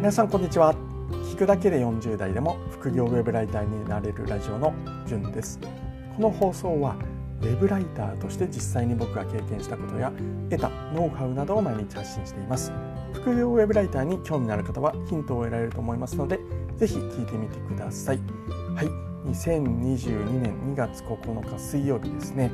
皆さんこんにちは。聞くだけで40代でも副業ウェブライターになれるラジオのじゅんです。この放送はウェブライターとして実際に僕が経験したことや得たノウハウなどを毎日発信しています。副業ウェブライターに興味のある方はヒントを得られると思いますのでぜひ聞いてみてください。はい。2022年2月9日水曜日ですね。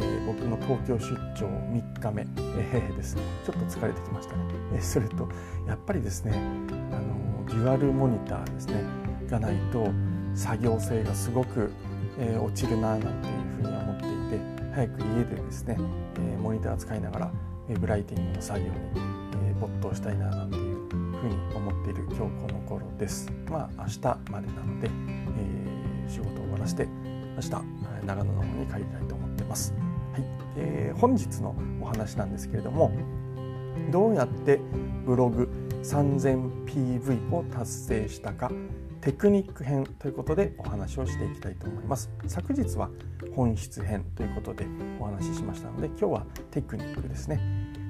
え、僕の東京出張3日目、えー、です。ちょっと疲れてきましたね、えー、それとやっぱりですねあのデュアルモニターですねがないと作業性がすごく、え、落ちるななんていうふうに思っていて早く家でですね、え、モニター使いながらウェブライティングの作業に、え、没頭したいななんていうふうに思っている今日この頃です。まあ明日までなので、えー、仕事を終わらせて明日長野の方に帰りたいと思います。はい。えー、本日のお話なんですけれどもどうやってブログ 3000PV を達成したかテクニック編ということでお話をしていきたいと思います。昨日は本質編ということでお話ししましたので今日はテクニックですね。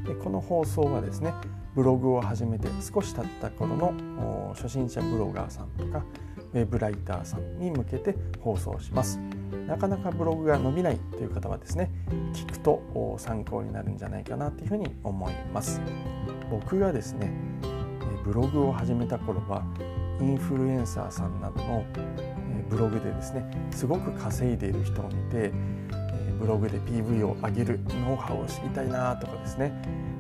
でこの放送はですねブログを始めて少し経った頃の初心者ブロガーさんとかウェブライターさんに向けて放送します。なかなかブログが伸びないという方はですね聞くと参考になるんじゃないかなというふうに思います。僕がですねブログを始めた頃はインフルエンサーさんなどのブログでですねすごく稼いでいる人を見てブログで PV を上げるノウハウを知りたいなとかですね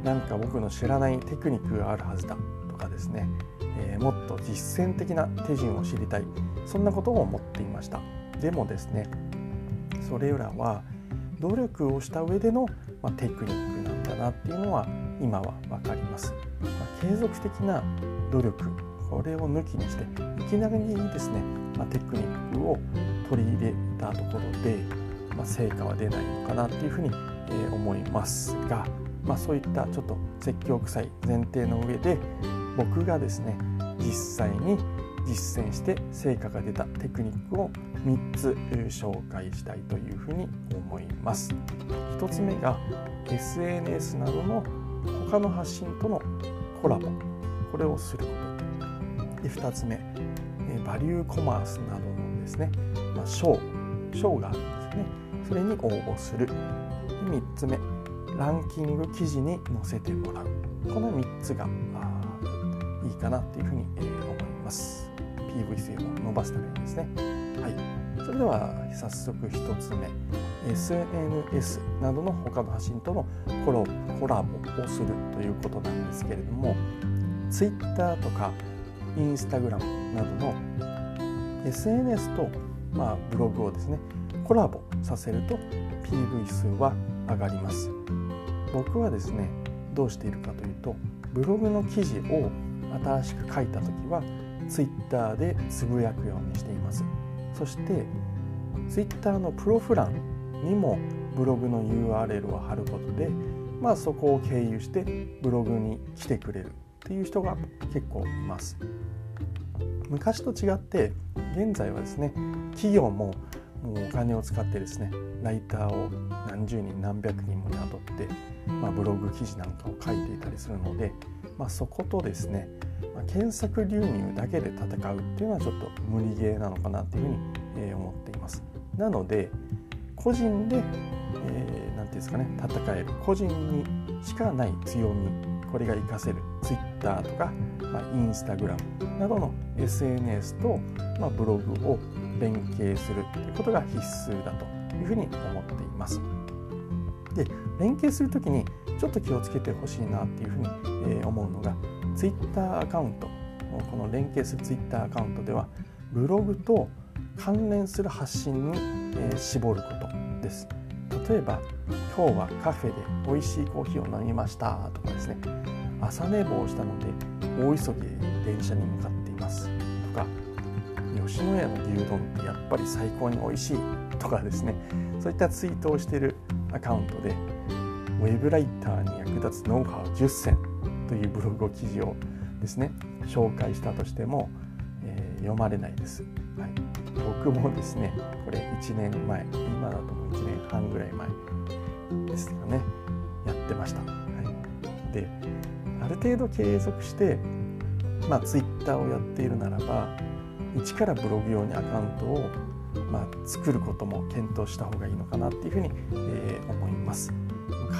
なんか僕の知らないテクニックがあるはずだとかですね、えー、もっと実践的な手順を知りたいそんなことを思っていました。でもですねそれらは努力をした上での、まあ、テクニックなんだなっていうのは今は分かります、まあ、継続的な努力これを抜きにしていきなりですね、まあ、テクニックを取り入れたところで、ま成果は出ないのかなっていうふうに、え思いますが、まそういったちょっと説教臭い前提の上で僕がですね実際に実践して成果が出たテクニックを3つ紹介したいというふうに思います。1つ目が SNS などの他の発信とのコラボ。これをすること。で2つ目バリューコマースなどのですね、まあ、賞があるんですね。それに応募する。3つ目ランキング記事に載せてもらう。この3つがいいかなというふうに思います。PV 性を伸ばすためにですね。はい、それでは早速1つ目。SNS などの他の発信とのコラコラボをするということなんですけれども Twitter とか Instagram などの SNS と、まあ、ブログをですねコラボさせると PV 数は上がります。僕はですねどうしているかというとブログの記事を新しく書いた時はツイッターでつぶやくようにしています。そしてツイッターのプロフ欄にもブログの URL を貼ることでまあそこを経由してブログに来てくれるっていう人が結構います。昔と違って現在はですね企業ももうお金を使ってですねライターを何十人何百人も雇って、まあ、ブログ記事なんかを書いていたりするので、まあ、そことですねまあ、検索流入だけで戦うっていうのはちょっと無理ゲーなのかなっていうふうに、えー、思っています。なので個人で、えー、ていうんですかね戦える個人にしかない強みこれが活かせる Twitter とか、まあ、Instagram などの SNS と、まあ、ブログを連携するということが必須だというふうに思っています。で連携するときにちょっと気をつけてほしいなっていうふうに、えー、思うのが Twitter アカウントこの連携する Twitter アカウントではブログと関連する発信に、えー、絞ることです。例えば今日はカフェで美味しいコーヒーを飲みましたとかですね。朝寝坊したので大急ぎで電車に向かっています。とか吉野家の牛丼ってやっぱり最高に美味しい。とかですね。そういったツイートをしているアカウントでウェブライターに役立つノウハウ10選というブログ記事をですね紹介したとしても、えー、読まれないです、はい、僕もですねこれ1年前今だともう1年半ぐらい前ですかねやってました、はい、である程度継続してまあ、Twitter をやっているならば一からブログ用にアカウントを、まあ、作ることも検討した方がいいのかなっていうふうに、えー、思います。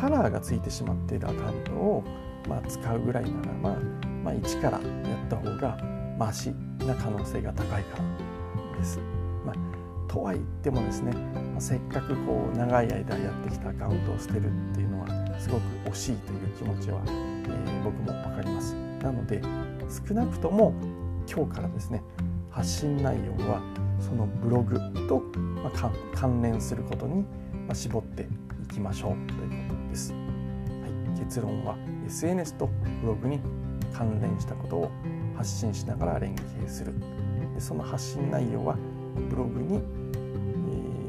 カラーがついてしまっているアカウントを、まあ、使うぐらいならば、まあ、一からやった方がマシな可能性が高いからです。まあ、とは言ってもですね、まあ、せっかくこう長い間やってきたアカウントを捨てるっていうのはすごく惜しいという気持ちは、えー、僕も分かります。なので少なくとも今日からですね発信内容はそのブログと、ま、関連することに、絞っていきましょうというです。はい、結論は SNS とブログに関連したことを発信しながら連携するでその発信内容はブログに、え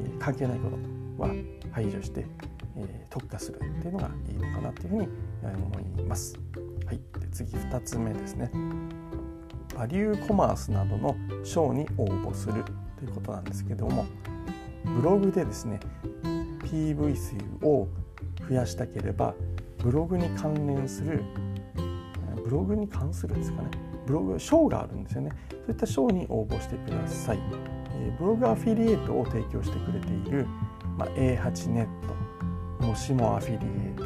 ー、関係ないことは排除して、えー、特化するっていうのがいいのかなというふうに思います。はい、で次2つ目ですね。バリューコマースなどの賞に応募するということなんですけどもブログでですね PV 数を増やしたければブログに関連するブログに関するですかね。ブログ賞があるんですよね。そういった賞に応募してください、えブログアフィリエイトを提供してくれている、まあ、A8 ネットもしもアフィリエイト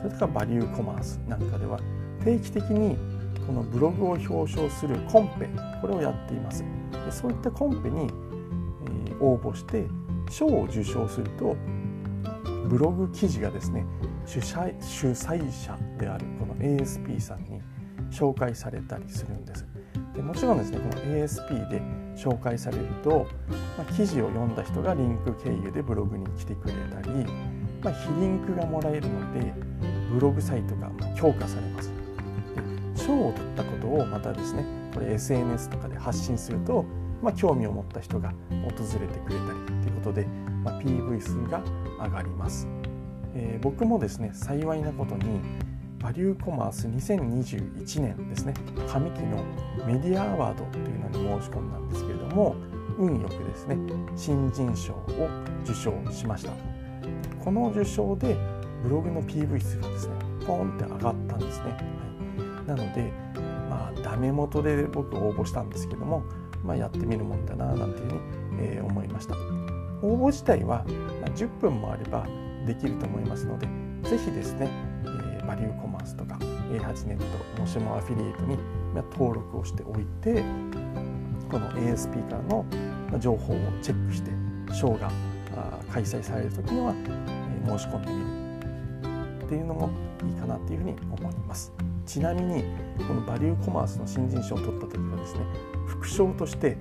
それとかバリューコマースなんかでは定期的にこのブログを表彰するコンペこれをやっています。でそういったコンペに、え応募して賞を受賞するとブログ記事がですね主催主催者であるこの ASP さんに紹介されたりするんです。でもちろんですねこの ASP で紹介されると、まあ、記事を読んだ人がリンク経由でブログに来てくれたり、まあ、非リンクがもらえるのでブログサイトが強化されます。賞を取ったことをまたですねこれ SNS とかで発信すると、まあ、興味を持った人が訪れてくれたりということで、まあ、PV 数が上がります、えー、僕もですね幸いなことにバリューコマース2021年ですね上期のメディアアワードというのに申し込んだんですけれども運よくですね新人賞を受賞しました。この受賞でブログの PV 数がですねポンって上がったんですね、はい、なのでまあダメ元で僕応募したんですけども、まあ、やってみるもんだななんていうふうに、えー、思いました。応募自体は、10分もあればできると思いますので是非ですねバリューコマースとか A8 ネットもしもアフィリエイトに登録をしておいてこの ASP からの情報をチェックしてショーが開催される時には申し込んでみるっていうのもいいかなっていうふうに思います。ちなみにこのバリューコマースの新人賞を取った時はですね副賞として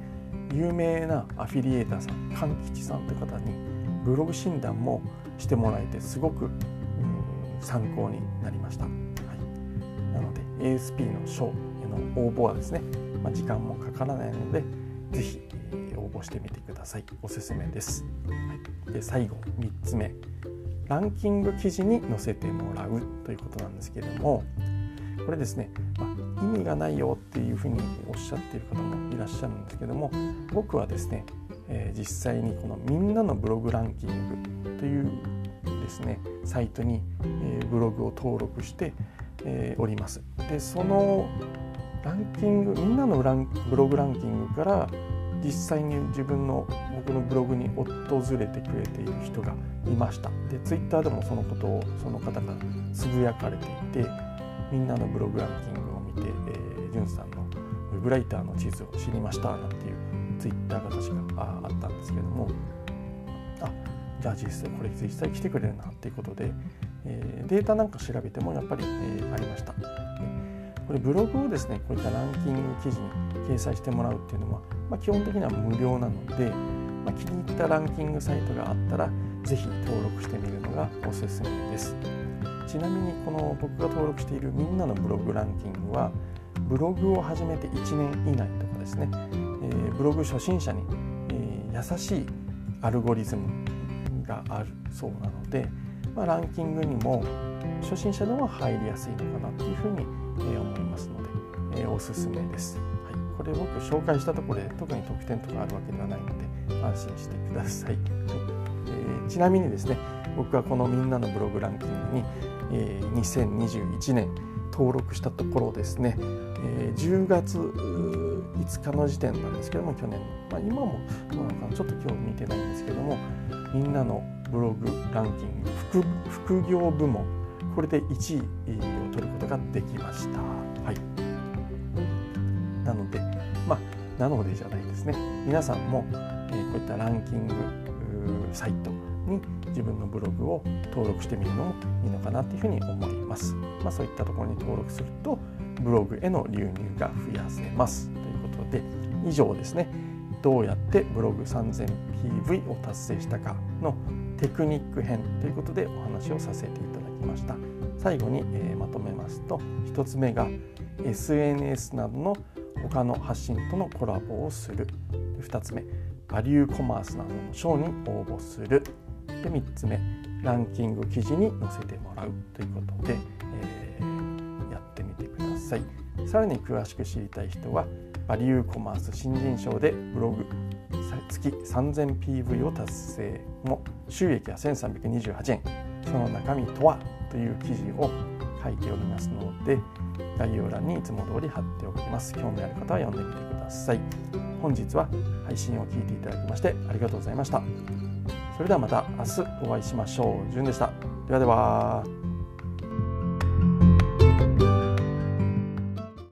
有名なアフィリエーターさん勘吉さんという方にブログ診断もしてもらえてすごく参考になりました、はい、なので ASP の賞への応募はですね、まあ、時間もかからないので是非応募してみてください。おすすめです、はい、で最後3つ目。ランキング記事に載せてもらうということなんですけれどもこれですね、まあ、意味がないよっていうふうにおっしゃっている方もいらっしゃるんですけども僕はですね、えー、実際にこのみんなのブログランキングというですねサイトに、えー、ブログを登録して、えー、おります。でそのランキングみんなのブログランキングから実際に自分の僕のブログに訪れてくれている人がいましたでツイッターでもそのことをその方がつぶやかれていてみんなのブログランキングを見て、えー、じゅんさんのウェブライターの地図を知りましたなんていうツイッターが確かあったんですけどもあじゃあ実際これ実際来てくれるなっていうことで、えー、データなんか調べてもやっぱり、えー、ありました。これブログをですねこういったランキング記事に掲載してもらうっていうのは、まあ、基本的には無料なので、まあ、気に入ったランキングサイトがあったら是非登録してみるのがおすすめです。ちなみにこの僕が登録しているみんなのブログランキングはブログを始めて1年以内とかですね、えー、ブログ初心者に、えー、優しいアルゴリズムがあるそうなので、まあ、ランキングにも初心者でも入りやすいのかなというふうに、え思いますので、えおすすめです、はい、これ僕紹介したところで特に特典とかあるわけではないので安心してください、はい。えー、ちなみにですね僕はこのみんなのブログランキングに、え、2021年登録したところですね、え、10月5日の時点なんですけども去年の、まあ、今もどうなのかなちょっと今日見てないんですけどもみんなのブログランキング副業部門これで1位を取ることができました。はい、なのでまあなのでじゃないですね。皆さんも、え、こういったランキングサイトに自分のブログを登録してみるのもいいのかなというふうに思います。まあ、そういったところに登録するとブログへの流入が増やせますということで以上ですね。どうやってブログ 3000PV を達成したかのテクニック編ということでお話をさせていただきました。最後に、えー、まとめますと1つ目が SNS などの他の発信とのコラボをする。2つ目バリューコマースなどの賞に応募する。で3つ目ランキング記事に載せてもらうということで、えー、やってみてください。さらに詳しく知りたい人はバリューコマース新人賞でブログ月 3000PV を達成も収益は1328円。その中身とはという記事を書いておりますので概要欄にいつも通り貼っておきます。興味ある方は読んでみてください。本日は配信を聞いていただきましてありがとうございました。それではまた明日お会いしましょう。じゅんでした。ではでは。